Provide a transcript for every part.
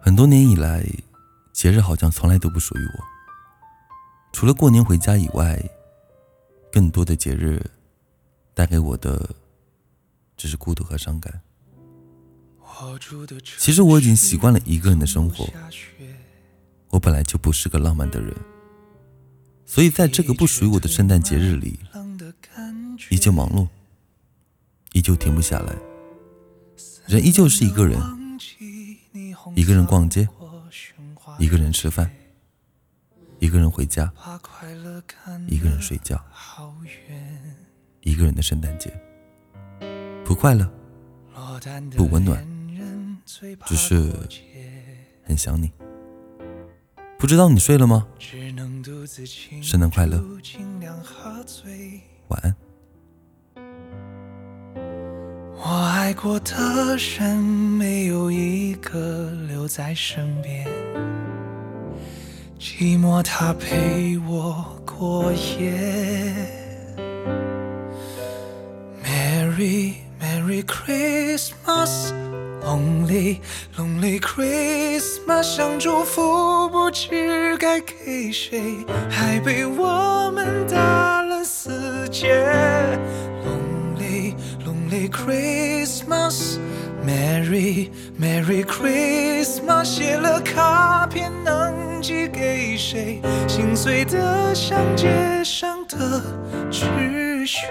很多年以来，节日好像从来都不属于我。除了过年回家以外，更多的节日带给我的只是孤独和伤感。其实我已经习惯了一个人的生活。我本来就不是个浪漫的人，所以在这个不属于我的圣诞节日里，依旧忙碌，依旧停不下来。人依旧是一个人，一个人逛街，一个人吃饭，一个人回家，一个人睡觉，一个人的圣诞节，不快乐，不温暖，只是很想你。不知道你睡了吗？圣诞快乐，晚安。过的人没有一个留在身边，寂寞它陪我过夜。Merry Merry Christmas。Lonely Lonely Christmas，想祝福不知该给谁，还被我们打了死结。Christmas，Merry Merry Christmas，写了卡片能寄给谁？心碎的像街上的纸屑。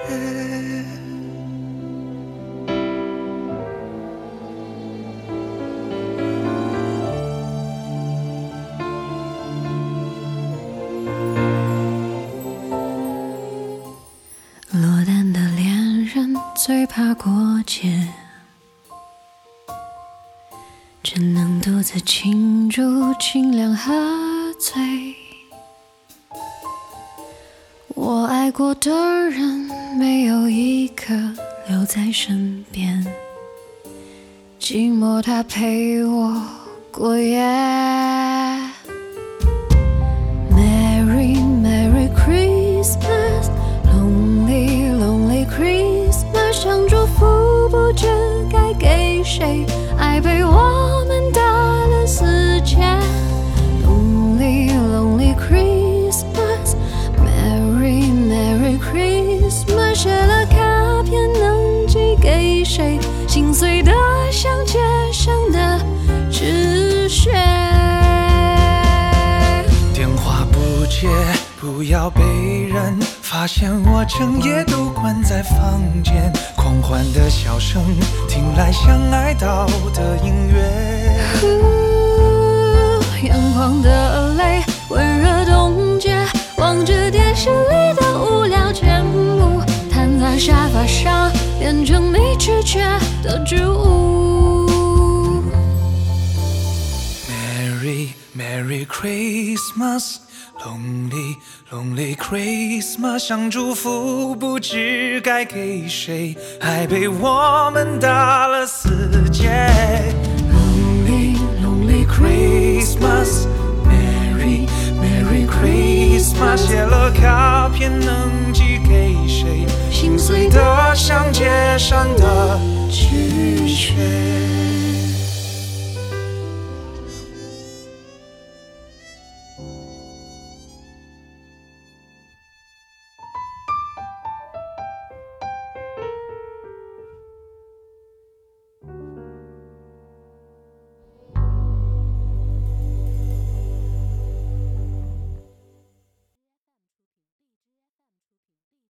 最怕过节，只能独自庆祝，尽量喝醉。我爱过的人没有一个留在身边，寂寞它陪我过夜。写了卡片能寄给谁？心碎的像街上的纸屑。电话不接，不要被人发现，我整夜都关在房间。狂欢的笑声，听来像哀悼的音乐。眼眶的泪温热没知觉的植物。Merry Merry Christmas。Lonely Lonely Christmas，想祝福不知该给谁，还被我们打了死结。谁？